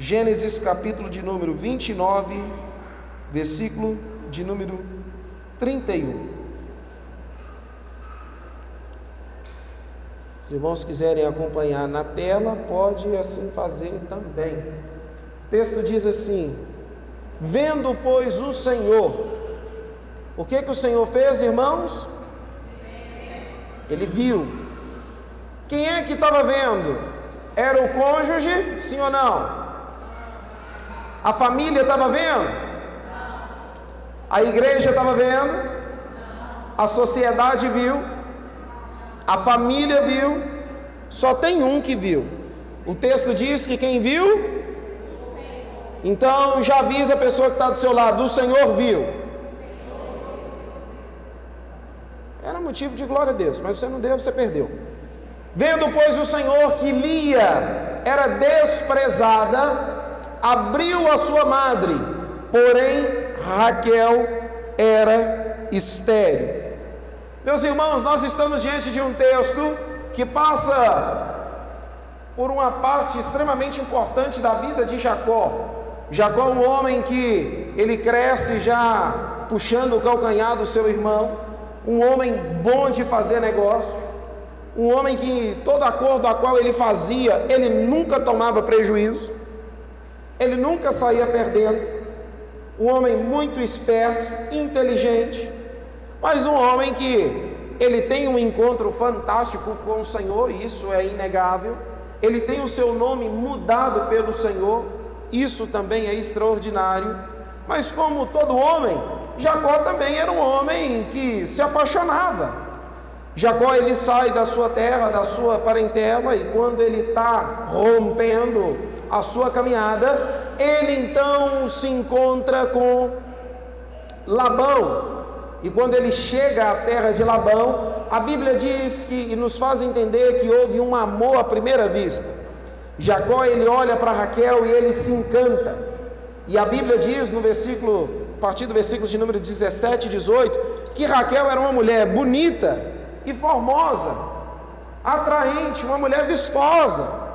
Gênesis capítulo de número 29, versículo de número 31. Se irmãos quiserem acompanhar na tela, pode assim fazer também. O texto diz assim: Vendo, pois, o Senhor, o que que o Senhor fez, irmãos? Ele viu. Quem é que estava vendo? Era o cônjuge, sim ou não? A família estava vendo? A igreja estava vendo? A sociedade viu? A família viu? Só tem um que viu. O texto diz que quem viu? Então já avisa a pessoa que está do seu lado: o Senhor viu. Era motivo de glória a Deus, mas você não deu, você perdeu. Vendo, pois, o Senhor que Lia era desprezada, abriu a sua madre, porém Raquel era estéril. Meus irmãos, nós estamos diante de um texto que passa por uma parte extremamente importante da vida de Jacó. Jacó é um homem que ele cresce já puxando o calcanhar do seu irmão, um homem bom de fazer negócio, um homem que todo acordo a qual ele fazia, ele nunca tomava prejuízo. Ele nunca saía perdendo. Um homem muito esperto, inteligente, mas um homem que ele tem um encontro fantástico com o Senhor, isso é inegável. Ele tem o seu nome mudado pelo Senhor, isso também é extraordinário. Mas como todo homem, Jacó também era um homem que se apaixonava. Jacó ele sai da sua terra, da sua parentela, e quando ele está rompendo a sua caminhada, ele então se encontra com Labão. E quando ele chega à terra de Labão, a Bíblia diz que e nos faz entender que houve um amor à primeira vista. Jacó ele olha para Raquel e ele se encanta. E a Bíblia diz no versículo, a partir do versículo de número 17 e 18, que Raquel era uma mulher bonita e formosa, atraente, uma mulher vistosa.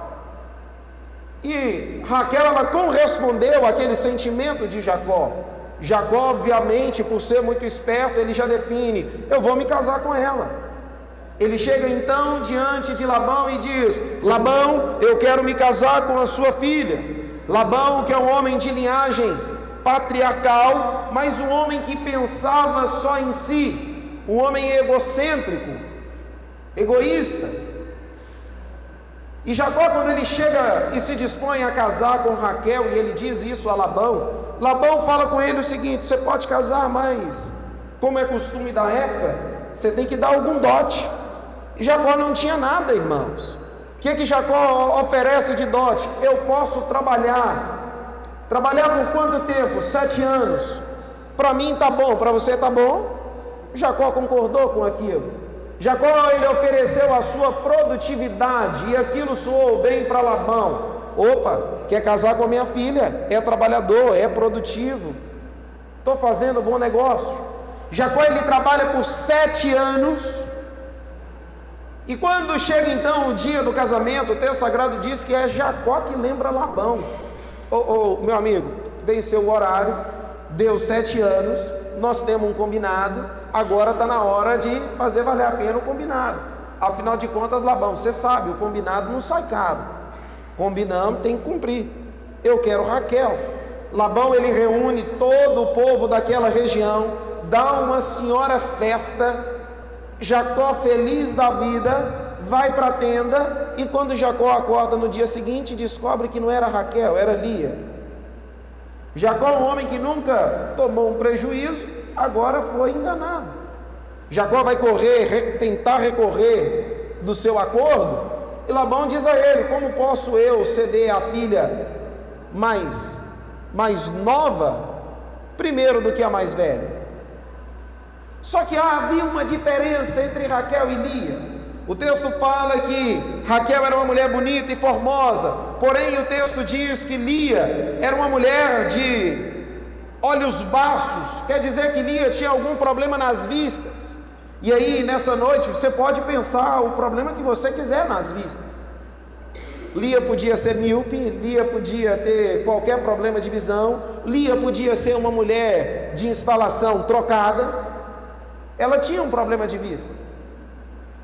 E Raquel ela correspondeu àquele sentimento de Jacó. Jacó, obviamente, por ser muito esperto, ele já define: eu vou me casar com ela. Ele chega então diante de Labão e diz: Labão, eu quero me casar com a sua filha. Labão, que é um homem de linhagem patriarcal, mas um homem que pensava só em si, um homem egocêntrico, egoísta. E Jacó, quando ele chega e se dispõe a casar com Raquel, e ele diz isso a Labão, Labão fala com ele o seguinte: você pode casar, mas, como é costume da época, você tem que dar algum dote. E Jacó não tinha nada, irmãos. O que, que Jacó oferece de dote? Eu posso trabalhar. Trabalhar por quanto tempo? Sete anos. Para mim está bom, para você está bom? Jacó concordou com aquilo. Jacó ele ofereceu a sua produtividade e aquilo soou bem para Labão. Opa, quer casar com a minha filha? É trabalhador, é produtivo. Estou fazendo bom negócio. Jacó ele trabalha por sete anos. E quando chega então o dia do casamento, o texto sagrado diz que é Jacó que lembra Labão. Ô, oh, oh, meu amigo, venceu o horário, deu sete anos, nós temos um combinado agora está na hora de fazer valer a pena o combinado. Afinal de contas, Labão, você sabe, o combinado não sai caro. Combinamos, tem que cumprir. Eu quero Raquel. Labão ele reúne todo o povo daquela região, dá uma senhora festa. Jacó feliz da vida, vai para a tenda e quando Jacó acorda no dia seguinte, descobre que não era Raquel, era Lia. Jacó um homem que nunca tomou um prejuízo, agora foi enganado. Jacó vai correr, tentar recorrer do seu acordo, e Labão diz a ele: Como posso eu ceder a filha mais, mais nova, primeiro do que a mais velha? Só que havia uma diferença entre Raquel e Lia. O texto fala que Raquel era uma mulher bonita e formosa, porém o texto diz que Lia era uma mulher de olhos baços, quer dizer que Lia tinha algum problema nas vistas. E aí, nessa noite, você pode pensar o problema que você quiser nas vistas. Lia podia ser míope, Lia podia ter qualquer problema de visão, Lia podia ser uma mulher de instalação trocada. Ela tinha um problema de vista.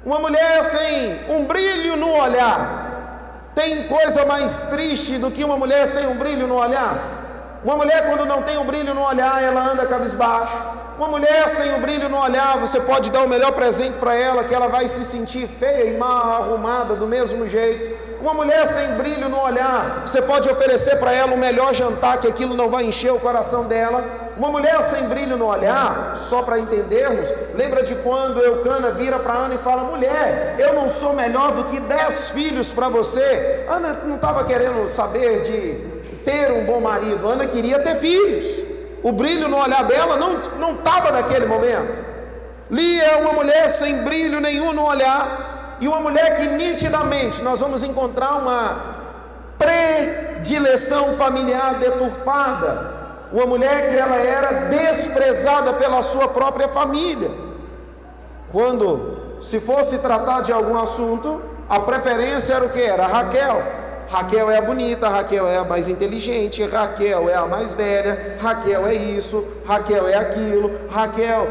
Uma mulher sem um brilho no olhar. Tem coisa mais triste do que uma mulher sem um brilho no olhar? Uma mulher, quando não tem um brilho no olhar, ela anda cabisbaixo. Uma mulher sem um brilho no olhar, você pode dar o melhor presente para ela, que ela vai se sentir feia e mal arrumada do mesmo jeito. Uma mulher sem brilho no olhar, você pode oferecer para ela o melhor jantar, que aquilo não vai encher o coração dela. Uma mulher sem brilho no olhar, só para entendermos, lembra de quando Eucana vira para Ana e fala: Mulher, eu não sou melhor do que dez filhos para você. Ana não estava querendo saber de ter um bom marido, Ana queria ter filhos. O brilho no olhar dela não estava naquele momento. Lia é uma mulher sem brilho nenhum no olhar, e uma mulher que nitidamente nós vamos encontrar uma predileção familiar deturpada, uma mulher que ela era desprezada pela sua própria família. Quando se fosse tratar de algum assunto, a preferência era o que? Era Raquel. Raquel é a bonita, Raquel é a mais inteligente, Raquel é a mais velha, Raquel é isso, Raquel é aquilo, Raquel.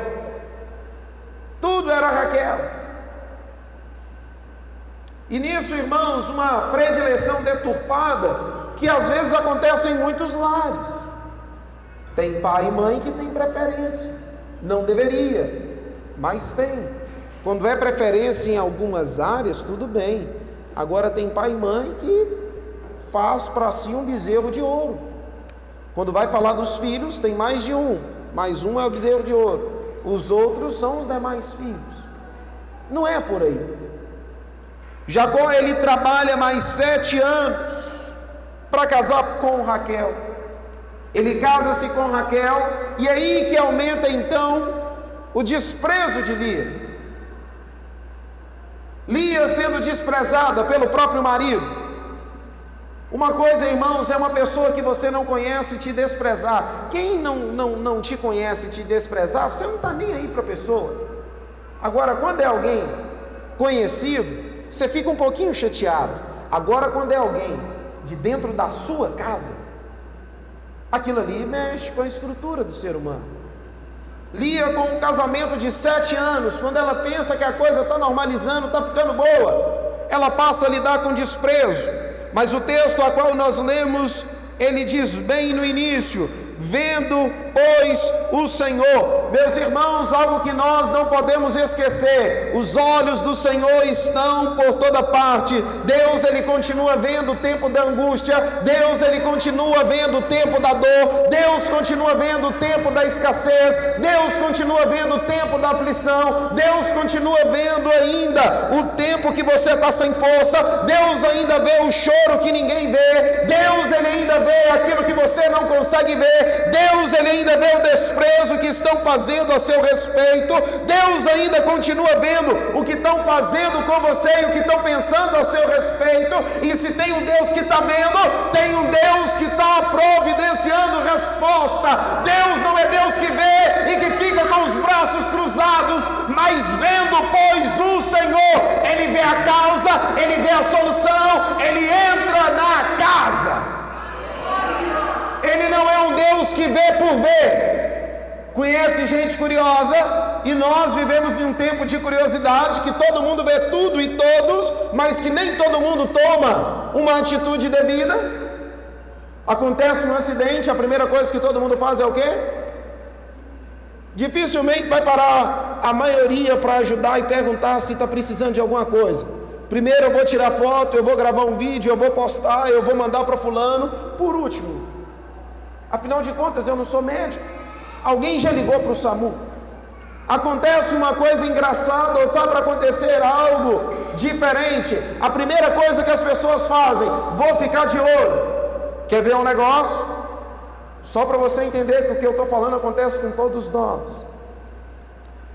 Tudo era Raquel. E nisso, irmãos, uma predileção deturpada que às vezes acontece em muitos lares. Tem pai e mãe que tem preferência. Não deveria, mas tem. Quando é preferência em algumas áreas, tudo bem. Agora tem pai e mãe que faz para si um bezerro de ouro. Quando vai falar dos filhos, tem mais de um, mas um é o bezerro de ouro. Os outros são os demais filhos. Não é por aí. Jacó ele trabalha mais sete anos para casar com Raquel. Ele casa-se com Raquel e é aí que aumenta então o desprezo de Lia. Lia sendo desprezada pelo próprio marido. Uma coisa, irmãos, é uma pessoa que você não conhece te desprezar. Quem não, não, não te conhece te desprezar, você não está nem aí para a pessoa. Agora, quando é alguém conhecido, você fica um pouquinho chateado. Agora, quando é alguém de dentro da sua casa, aquilo ali mexe com a estrutura do ser humano. Lia com um casamento de sete anos, quando ela pensa que a coisa está normalizando, está ficando boa, ela passa a lidar com desprezo. Mas o texto a qual nós lemos, ele diz bem no início: vendo, pois, o Senhor. Meus irmãos, algo que nós não podemos esquecer: os olhos do Senhor estão por toda parte. Deus, Ele continua vendo o tempo da angústia, Deus, Ele continua vendo o tempo da dor, Deus continua vendo o tempo da escassez, Deus continua vendo o tempo da aflição, Deus continua vendo ainda o tempo que você está sem força, Deus ainda vê o choro que ninguém vê, Deus, Ele ainda vê aquilo que você não consegue ver. Deus ele ainda vê o desprezo que estão fazendo a seu respeito, Deus ainda continua vendo o que estão fazendo com você e o que estão pensando a seu respeito, e se tem um Deus que está vendo, tem um Deus que está providenciando resposta. Deus não é Deus que vê e que fica com os braços cruzados, mas vendo, pois, o Senhor, Ele vê a causa, Ele vê a solução, Ele entra na casa. Ele não é um Deus que vê por ver. Conhece gente curiosa e nós vivemos em um tempo de curiosidade que todo mundo vê tudo e todos, mas que nem todo mundo toma uma atitude devida. Acontece um acidente, a primeira coisa que todo mundo faz é o quê? Dificilmente vai parar a maioria para ajudar e perguntar se está precisando de alguma coisa. Primeiro eu vou tirar foto, eu vou gravar um vídeo, eu vou postar, eu vou mandar para fulano. Por último, Afinal de contas, eu não sou médico. Alguém já ligou para o SAMU? Acontece uma coisa engraçada ou está para acontecer algo diferente. A primeira coisa que as pessoas fazem, vou ficar de olho. Quer ver um negócio? Só para você entender que o que eu estou falando acontece com todos nós.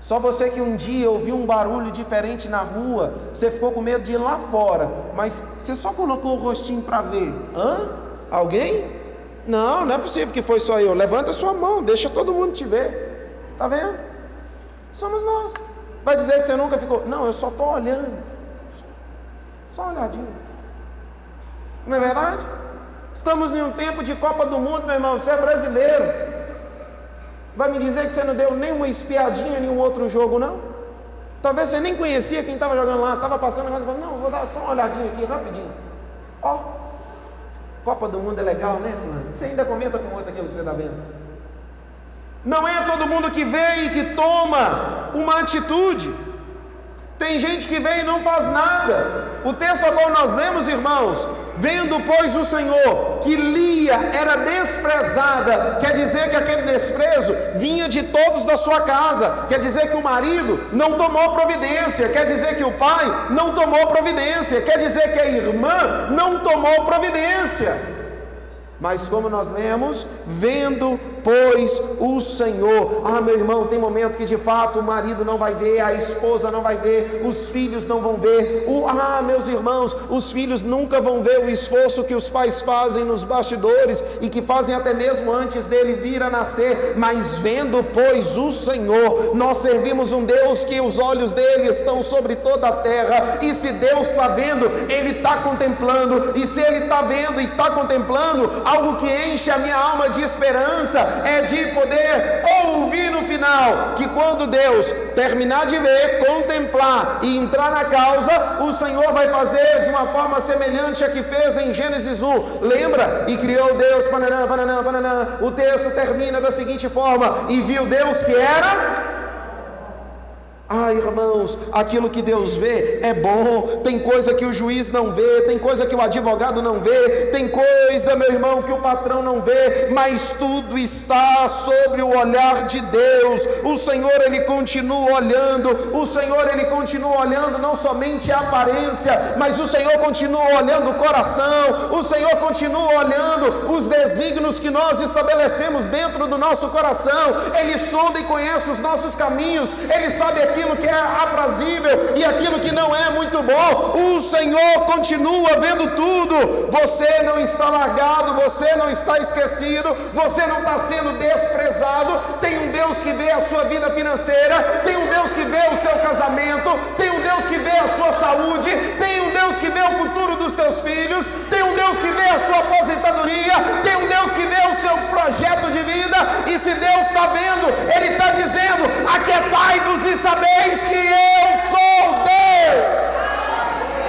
Só você que um dia ouviu um barulho diferente na rua, você ficou com medo de ir lá fora, mas você só colocou o rostinho para ver. Hã? Alguém? Não, não é possível que foi só eu. Levanta sua mão, deixa todo mundo te ver. Está vendo? Somos nós. Vai dizer que você nunca ficou. Não, eu só estou olhando. Só olhadinha. Não é verdade? Estamos em um tempo de Copa do Mundo, meu irmão. Você é brasileiro. Vai me dizer que você não deu nenhuma espiadinha em um outro jogo, não? Talvez você nem conhecia quem estava jogando lá, estava passando e falou, não, vou dar só uma olhadinha aqui, rapidinho. Ó, Copa do Mundo é legal, né, Fulano? Você ainda comenta com outro aquilo que você está vendo. Não é todo mundo que vê e que toma uma atitude. Tem gente que vem e não faz nada. O texto a qual nós lemos, irmãos, vendo pois o Senhor que Lia era desprezada, quer dizer que aquele desprezo vinha de todos da sua casa, quer dizer que o marido não tomou providência, quer dizer que o pai não tomou providência, quer dizer que a irmã não tomou providência. Mas como nós lemos, vendo pois o Senhor. Ah, meu irmão, tem momento que de fato o marido não vai ver, a esposa não vai ver, os filhos não vão ver. O, ah, meus irmãos, os filhos nunca vão ver o esforço que os pais fazem nos bastidores e que fazem até mesmo antes dele vir a nascer. Mas vendo, pois, o Senhor, nós servimos um Deus que os olhos dele estão sobre toda a terra. E se Deus está vendo, ele está contemplando. E se ele está vendo e está contemplando, algo que enche a minha alma de esperança é de poder ouvir no final que quando Deus terminar de ver, contemplar e entrar na causa, o Senhor vai fazer de uma forma semelhante a que fez em Gênesis 1. Lembra? E criou Deus, pananã, pananã, pananã. O texto termina da seguinte forma: e viu Deus que era ah, irmãos, aquilo que Deus vê é bom. Tem coisa que o juiz não vê, tem coisa que o advogado não vê, tem coisa, meu irmão, que o patrão não vê, mas tudo está sobre o olhar de Deus. O Senhor, ele continua olhando, o Senhor, ele continua olhando não somente a aparência, mas o Senhor continua olhando o coração, o Senhor continua olhando os desígnios que nós estabelecemos dentro do nosso coração. Ele sonda e conhece os nossos caminhos, ele sabe aquilo que é aprazível e aquilo que não é muito bom. O Senhor continua vendo tudo. Você não está largado, você não está esquecido, você não está sendo desprezado. Tem um Deus que vê a sua vida financeira, tem um Deus que vê o seu casamento, tem um Deus que vê a sua saúde, tem um Deus que vê o futuro dos teus filhos, tem um Deus que vê a sua aposentadoria, tem um Deus que vê o seu projeto de vida. E se Deus está vendo, Ele está dizendo: aquietai-vos e saber sabeis que eu sou Deus,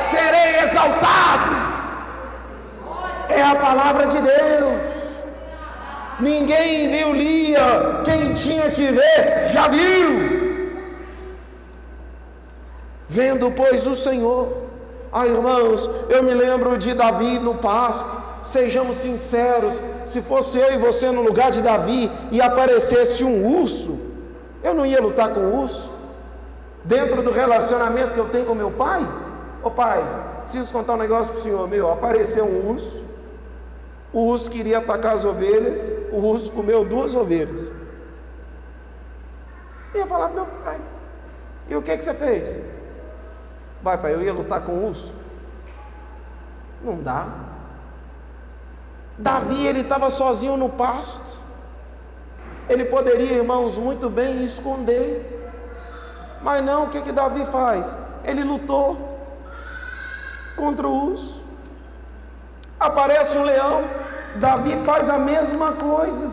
serei exaltado. É a palavra de Deus. Ninguém viu Lia, quem tinha que ver já viu. Vendo, pois, o Senhor. Ah, irmãos, eu me lembro de Davi no pasto. Sejamos sinceros, se fosse eu e você no lugar de Davi e aparecesse um urso, eu não ia lutar com o urso dentro do relacionamento que eu tenho com meu pai? Ô pai, preciso contar um negócio para o senhor, meu, apareceu um urso, o urso queria atacar as ovelhas, o urso comeu duas ovelhas. Eu falar para meu pai, e o que, que você fez? Vai pai, eu ia lutar com o urso? Não dá. Davi, ele estava sozinho no pasto. Ele poderia, irmãos, muito bem esconder mas não, o que, que Davi faz? Ele lutou contra o urso. Aparece um leão, Davi faz a mesma coisa.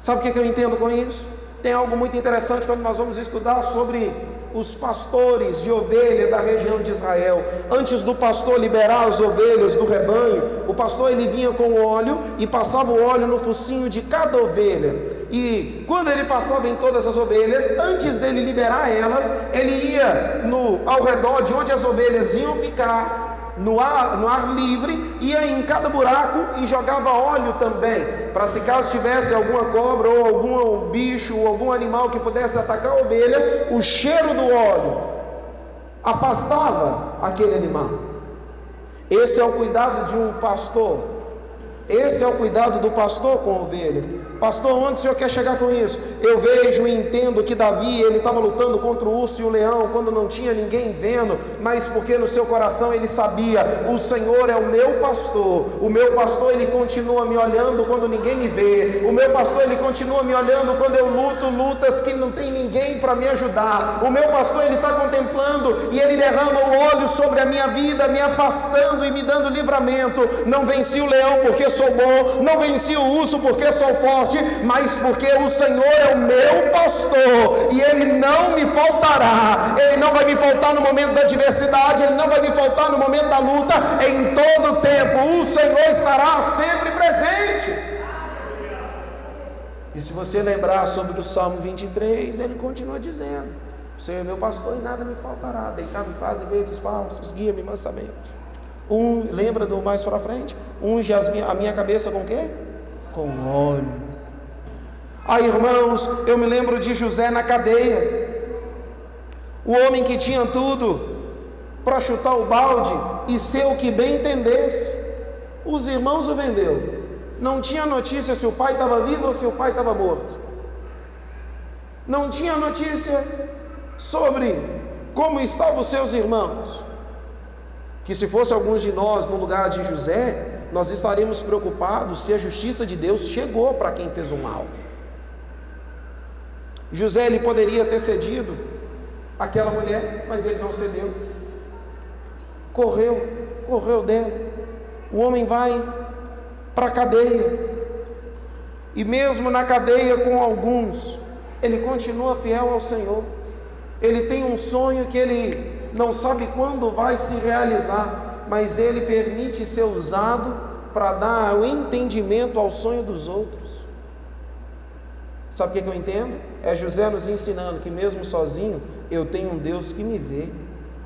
Sabe o que, que eu entendo com isso? Tem algo muito interessante quando nós vamos estudar sobre os pastores de ovelha da região de Israel. Antes do pastor liberar as ovelhas do rebanho, o pastor ele vinha com óleo e passava o óleo no focinho de cada ovelha. E quando ele passava em todas as ovelhas, antes dele liberar elas, ele ia no, ao redor de onde as ovelhas iam ficar, no ar, no ar livre, ia em cada buraco e jogava óleo também, para se caso tivesse alguma cobra ou algum bicho ou algum animal que pudesse atacar a ovelha, o cheiro do óleo afastava aquele animal. Esse é o cuidado de um pastor. Esse é o cuidado do pastor com a ovelha. Pastor, onde o senhor quer chegar com isso? Eu vejo e entendo que Davi, ele estava lutando contra o urso e o leão quando não tinha ninguém vendo, mas porque no seu coração ele sabia: o Senhor é o meu pastor. O meu pastor, ele continua me olhando quando ninguém me vê. O meu pastor, ele continua me olhando quando eu luto lutas que não tem ninguém para me ajudar. O meu pastor, ele está contemplando e ele derrama o olho sobre a minha vida, me afastando e me dando livramento. Não venci o leão porque sou bom, não venci o urso porque sou forte mas porque o Senhor é o meu pastor e Ele não me faltará. Ele não vai me faltar no momento da adversidade, Ele não vai me faltar no momento da luta, em todo tempo. O Senhor estará sempre presente. E se você lembrar sobre o Salmo 23, ele continua dizendo: O Senhor é meu pastor e nada me faltará. Deitado em fase verdes pastos, guia-me mansamente. Um, lembra do mais para frente? Unge a minha cabeça com o quê? Com óleo ah, irmãos, eu me lembro de José na cadeia, o homem que tinha tudo para chutar o balde e ser o que bem entendesse. Os irmãos o vendeu. Não tinha notícia se o pai estava vivo ou se o pai estava morto. Não tinha notícia sobre como estavam os seus irmãos. Que se fosse alguns de nós no lugar de José, nós estaríamos preocupados se a justiça de Deus chegou para quem fez o mal. José ele poderia ter cedido aquela mulher, mas ele não cedeu. Correu, correu dela. O homem vai para a cadeia. E mesmo na cadeia com alguns, ele continua fiel ao Senhor. Ele tem um sonho que ele não sabe quando vai se realizar, mas ele permite ser usado para dar o entendimento ao sonho dos outros. Sabe o que, eu entendo? É José nos ensinando que, mesmo sozinho, eu tenho um Deus que me vê.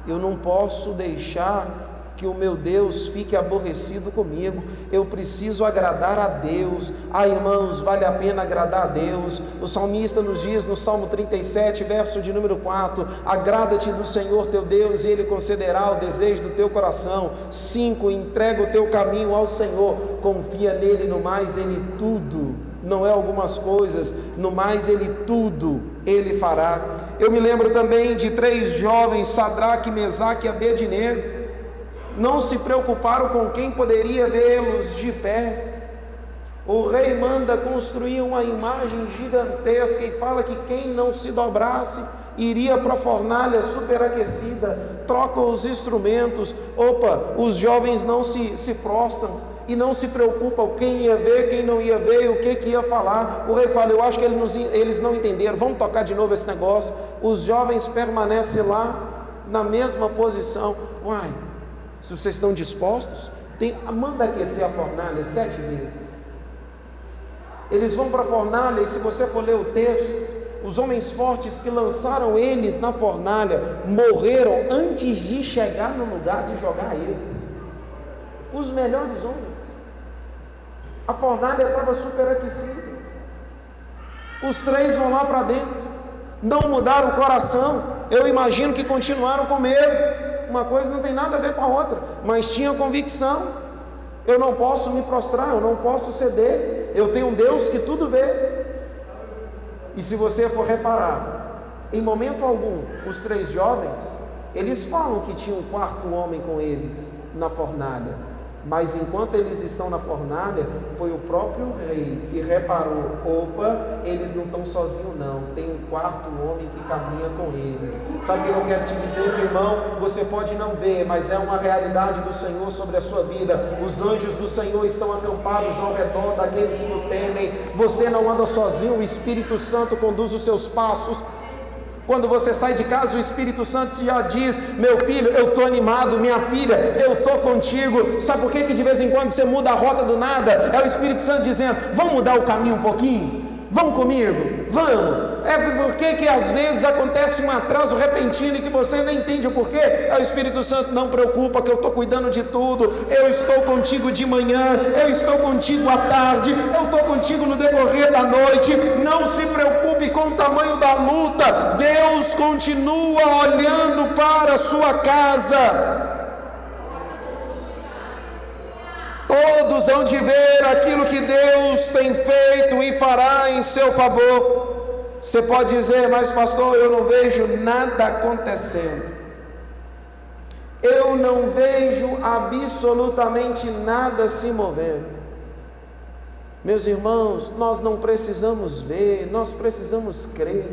Eu não posso deixar que o meu Deus fique aborrecido comigo. Eu preciso agradar a Deus. Ah, irmãos, vale a pena agradar a Deus. O salmista nos diz no Salmo 37, verso de número 4: Agrada-te do Senhor teu Deus, e Ele concederá o desejo do teu coração. 5. Entrega o teu caminho ao Senhor, confia nele, no mais, Ele tudo não é algumas coisas, no mais ele tudo ele fará. Eu me lembro também de três jovens, Sadraque, Mesaque e Abednego, não se preocuparam com quem poderia vê-los de pé. O rei manda construir uma imagem gigantesca e fala que quem não se dobrasse iria para a fornalha superaquecida, troca os instrumentos. Opa, os jovens não se, se prostram e não se preocupam quem ia ver, quem não ia ver, o que, que ia falar. O rei fala: Eu acho que eles, eles não entenderam, vamos tocar de novo esse negócio. Os jovens permanecem lá na mesma posição. Uai, se vocês estão dispostos, tem, manda aquecer a fornalha sete vezes. Eles vão para a fornalha, e se você for ler o texto, os homens fortes que lançaram eles na fornalha morreram antes de chegar no lugar de jogar eles. Os melhores homens. A fornalha estava superaquecida. Os três vão lá para dentro. Não mudaram o coração. Eu imagino que continuaram com medo. Uma coisa não tem nada a ver com a outra, mas tinham convicção. Eu não posso me prostrar, eu não posso ceder. Eu tenho um Deus que tudo vê. E se você for reparar, em momento algum, os três jovens, eles falam que tinha um quarto homem com eles na fornalha. Mas enquanto eles estão na fornalha, foi o próprio rei que reparou: opa, eles não estão sozinhos, não. Tem um quarto homem que caminha com eles. Sabe o que eu quero te dizer, irmão? Você pode não ver, mas é uma realidade do Senhor sobre a sua vida. Os anjos do Senhor estão acampados ao redor daqueles que o temem. Você não anda sozinho, o Espírito Santo conduz os seus passos. Quando você sai de casa, o Espírito Santo já diz: Meu filho, eu estou animado, minha filha, eu estou contigo. Sabe por que, que de vez em quando você muda a rota do nada? É o Espírito Santo dizendo: Vamos mudar o caminho um pouquinho? Vão comigo? Vamos. É porque que às vezes acontece um atraso repentino e que você nem entende o porquê. É o Espírito Santo não preocupa que eu estou cuidando de tudo. Eu estou contigo de manhã, eu estou contigo à tarde, eu estou contigo no decorrer da noite. Não se preocupe com o tamanho da luta. Deus continua olhando para a sua casa. Todos hão de ver aquilo que Deus tem feito e fará em seu favor. Você pode dizer, mas pastor, eu não vejo nada acontecendo. Eu não vejo absolutamente nada se movendo. Meus irmãos, nós não precisamos ver, nós precisamos crer.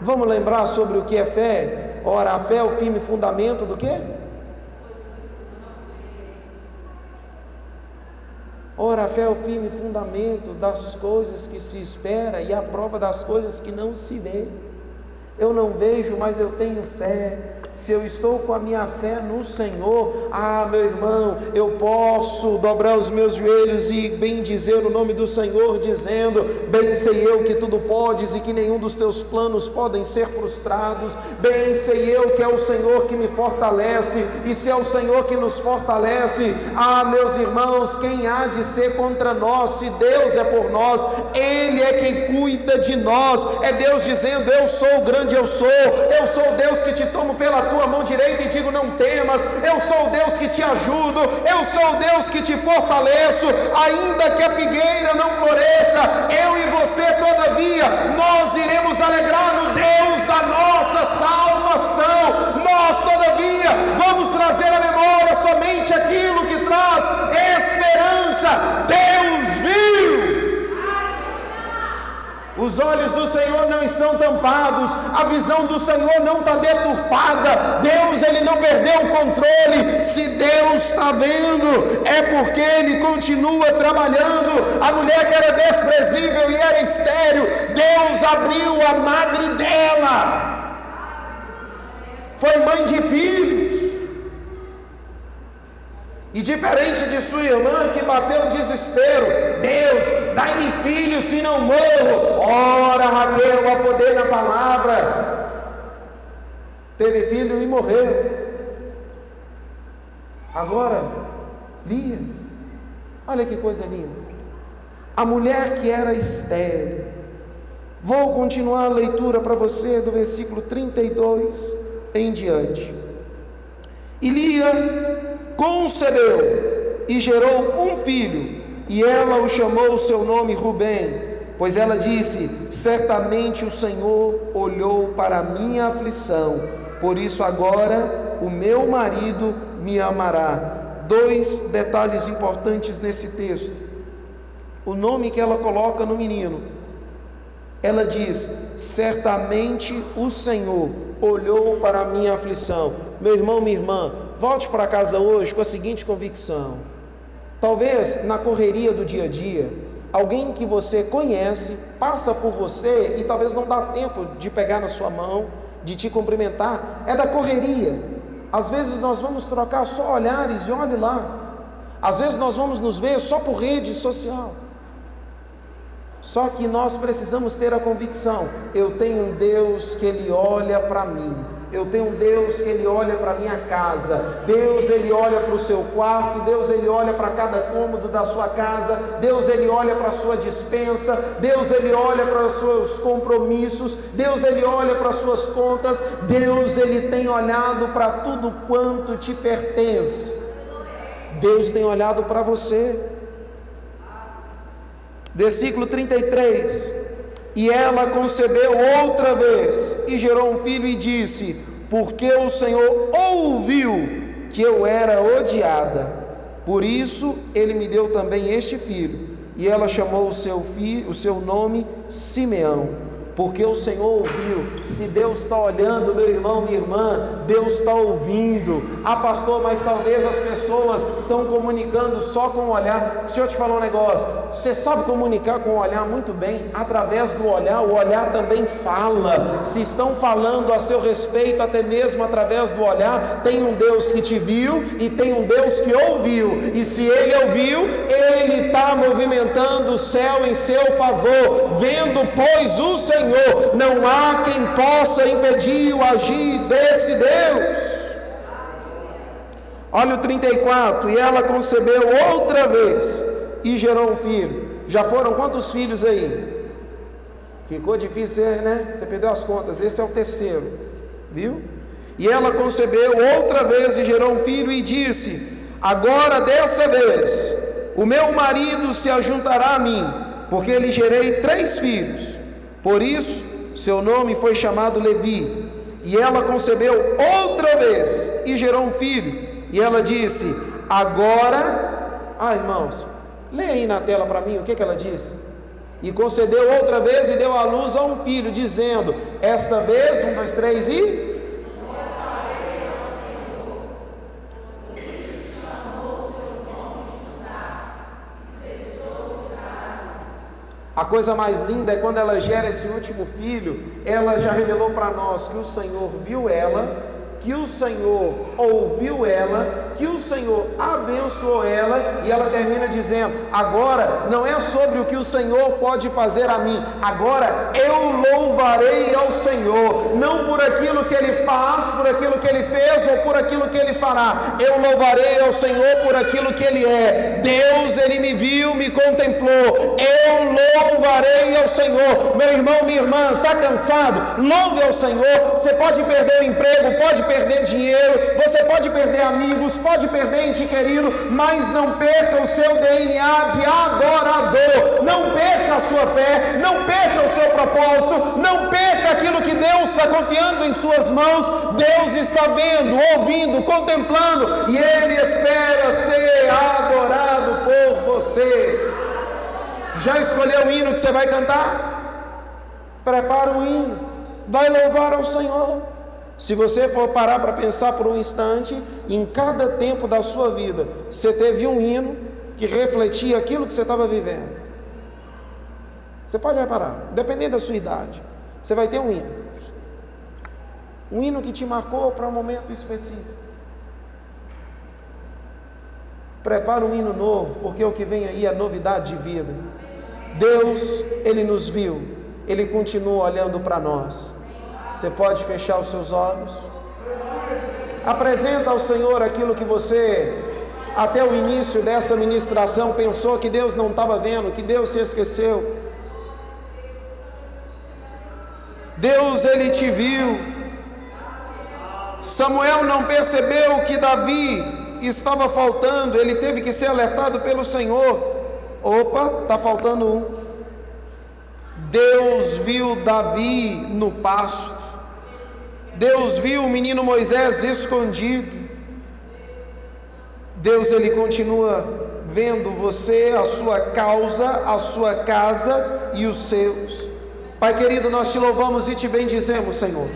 Vamos lembrar sobre o que é fé? Ora, a fé é o firme fundamento do quê? Ora, a fé é o firme fundamento das coisas que se espera e a prova das coisas que não se vê. Eu não vejo, mas eu tenho fé se eu estou com a minha fé no Senhor, ah, meu irmão, eu posso dobrar os meus joelhos e bem dizer o nome do Senhor, dizendo: Bem sei eu que tudo podes e que nenhum dos teus planos podem ser frustrados. Bem sei eu que é o Senhor que me fortalece, e se é o Senhor que nos fortalece, ah, meus irmãos, quem há de ser contra nós? Se Deus é por nós, Ele é quem cuida de nós. É Deus dizendo: Eu sou o grande, eu sou, eu sou Deus que te tomo pela tua mão direita e digo: Não temas, eu sou Deus que te ajudo, eu sou Deus que te fortaleço, ainda que a figueira não floresça, eu e você, todavia, nós iremos alegrar no Deus da nossa salvação, nós, todavia, vamos trazer à memória somente aquilo que traz esperança. Deus Os olhos do Senhor não estão tampados, a visão do Senhor não está deturpada. Deus ele não perdeu o controle. Se Deus está vendo, é porque Ele continua trabalhando. A mulher que era desprezível e era estéril, Deus abriu a madre dela. Foi mãe de filhos. E diferente de sua irmã que bateu desespero, Deus, dai-me filho se não morro. Ora, Raquel, a poder na palavra. Teve filho e morreu. Agora, Lia, olha que coisa linda. A mulher que era estéril. Vou continuar a leitura para você do versículo 32 em diante. E Lia concebeu e gerou um filho, e ela o chamou o seu nome Rubem, pois ela disse: Certamente o Senhor olhou para a minha aflição, por isso agora o meu marido me amará. Dois detalhes importantes nesse texto. O nome que ela coloca no menino. Ela diz: Certamente o Senhor olhou para a minha aflição. Meu irmão, minha irmã, volte para casa hoje com a seguinte convicção: talvez na correria do dia a dia, alguém que você conhece passa por você e talvez não dá tempo de pegar na sua mão, de te cumprimentar, é da correria. Às vezes nós vamos trocar só olhares e olhe lá. Às vezes nós vamos nos ver só por rede social. Só que nós precisamos ter a convicção: eu tenho um Deus que Ele olha para mim eu tenho um Deus que Ele olha para minha casa, Deus Ele olha para o seu quarto, Deus Ele olha para cada cômodo da sua casa, Deus Ele olha para a sua dispensa, Deus Ele olha para os seus compromissos, Deus Ele olha para as suas contas, Deus Ele tem olhado para tudo quanto te pertence. Deus tem olhado para você. Versículo 33. E ela concebeu outra vez e gerou um filho e disse: Porque o Senhor ouviu que eu era odiada, por isso ele me deu também este filho. E ela chamou o seu filho, o seu nome Simeão porque o Senhor ouviu. Se Deus está olhando, meu irmão, minha irmã, Deus está ouvindo. Ah, pastor, mas talvez as pessoas estão comunicando só com o olhar. Deixa eu te falar um negócio. Você sabe comunicar com o olhar muito bem, através do olhar, o olhar também fala. Se estão falando a seu respeito, até mesmo através do olhar, tem um Deus que te viu e tem um Deus que ouviu. E se ele ouviu, ele está movimentando o céu em seu favor, vendo, pois, o Senhor Senhor, não há quem possa impedir o agir desse Deus. Olha o 34, e ela concebeu outra vez e gerou um filho. Já foram quantos filhos aí? Ficou difícil, né? Você perdeu as contas, esse é o terceiro, viu? E ela concebeu outra vez e gerou um filho e disse: Agora dessa vez, o meu marido se ajuntará a mim porque lhe gerei três filhos. Por isso, seu nome foi chamado Levi. E ela concebeu outra vez e gerou um filho. E ela disse: Agora, ah, irmãos, leia aí na tela para mim o que, que ela disse. E concedeu outra vez e deu à luz a um filho, dizendo: Esta vez, um, dois, três e. A coisa mais linda é quando ela gera esse último filho, ela já revelou para nós que o Senhor viu ela que o Senhor ouviu ela, que o Senhor abençoou ela, e ela termina dizendo: agora não é sobre o que o Senhor pode fazer a mim, agora eu louvarei ao Senhor, não por aquilo que ele faz, por aquilo que ele fez ou por aquilo que ele fará, eu louvarei ao Senhor por aquilo que ele é. Deus, ele me viu, me contemplou, eu louvarei ao Senhor. Meu irmão, minha irmã, está cansado? Louve ao Senhor. Você pode perder o emprego, pode perder dinheiro, você pode perder amigos, pode perder ente querido, mas não perca o seu DNA de adorador, não perca a sua fé, não perca o seu propósito, não perca aquilo que Deus está confiando em suas mãos. Deus está vendo, ouvindo, contemplando e Ele espera ser adorado por você. Já escolheu o hino que você vai cantar? Prepara o hino, vai louvar ao Senhor. Se você for parar para pensar por um instante, em cada tempo da sua vida, você teve um hino que refletia aquilo que você estava vivendo. Você pode reparar, dependendo da sua idade, você vai ter um hino. Um hino que te marcou para um momento específico. Prepara um hino novo, porque o que vem aí é novidade de vida. Deus, Ele nos viu, Ele continua olhando para nós. Você pode fechar os seus olhos. Apresenta ao Senhor aquilo que você, até o início dessa ministração, pensou que Deus não estava vendo, que Deus se esqueceu. Deus, ele te viu. Samuel não percebeu que Davi estava faltando, ele teve que ser alertado pelo Senhor. Opa, está faltando um. Deus viu Davi no pasto, Deus viu o menino Moisés escondido, Deus ele continua vendo você, a sua causa, a sua casa e os seus. Pai querido, nós te louvamos e te bendizemos, Senhor.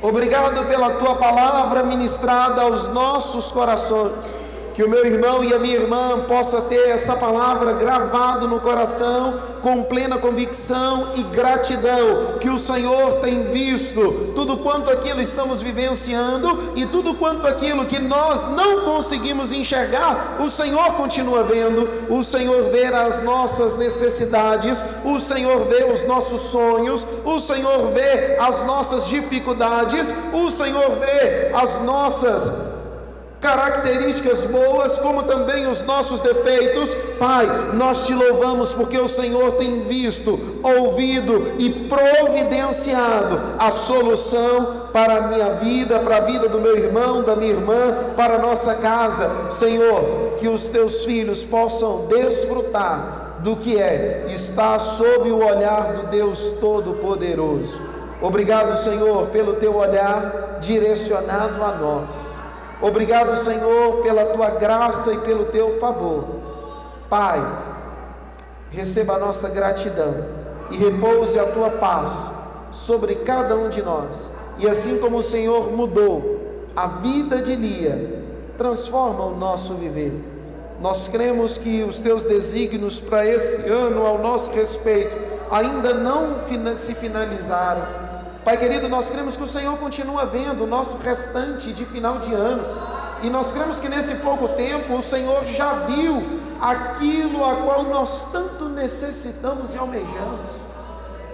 Obrigado pela tua palavra ministrada aos nossos corações que o meu irmão e a minha irmã possa ter essa palavra gravado no coração com plena convicção e gratidão que o Senhor tem visto. Tudo quanto aquilo estamos vivenciando e tudo quanto aquilo que nós não conseguimos enxergar, o Senhor continua vendo, o Senhor vê as nossas necessidades, o Senhor vê os nossos sonhos, o Senhor vê as nossas dificuldades, o Senhor vê as nossas características boas, como também os nossos defeitos. Pai, nós te louvamos porque o Senhor tem visto, ouvido e providenciado a solução para a minha vida, para a vida do meu irmão, da minha irmã, para a nossa casa. Senhor, que os teus filhos possam desfrutar do que é estar sob o olhar do Deus Todo-Poderoso. Obrigado, Senhor, pelo teu olhar direcionado a nós. Obrigado, Senhor, pela tua graça e pelo teu favor. Pai, receba a nossa gratidão e repouse a tua paz sobre cada um de nós. E assim como o Senhor mudou a vida de Lia, transforma o nosso viver. Nós cremos que os teus desígnios para esse ano ao nosso respeito ainda não se finalizaram Pai querido, nós cremos que o Senhor continua vendo o nosso restante de final de ano. E nós cremos que nesse pouco tempo o Senhor já viu aquilo a qual nós tanto necessitamos e almejamos.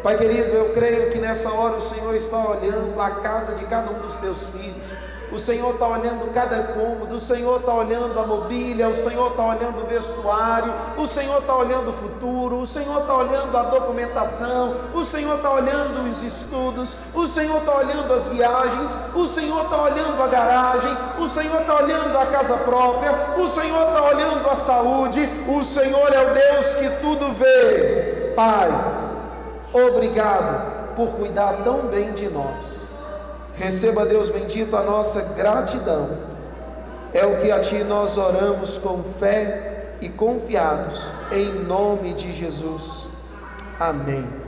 Pai querido, eu creio que nessa hora o Senhor está olhando a casa de cada um dos teus filhos o Senhor está olhando cada cômodo, o Senhor está olhando a mobília, o Senhor está olhando o vestuário, o Senhor está olhando o futuro, o Senhor está olhando a documentação, o Senhor está olhando os estudos, o Senhor está olhando as viagens, o Senhor está olhando a garagem, o Senhor está olhando a casa própria, o Senhor está olhando a saúde, o Senhor é o Deus que tudo vê. Pai, obrigado por cuidar tão bem de nós. Receba, Deus bendito, a nossa gratidão. É o que a Ti nós oramos com fé e confiados, em nome de Jesus. Amém.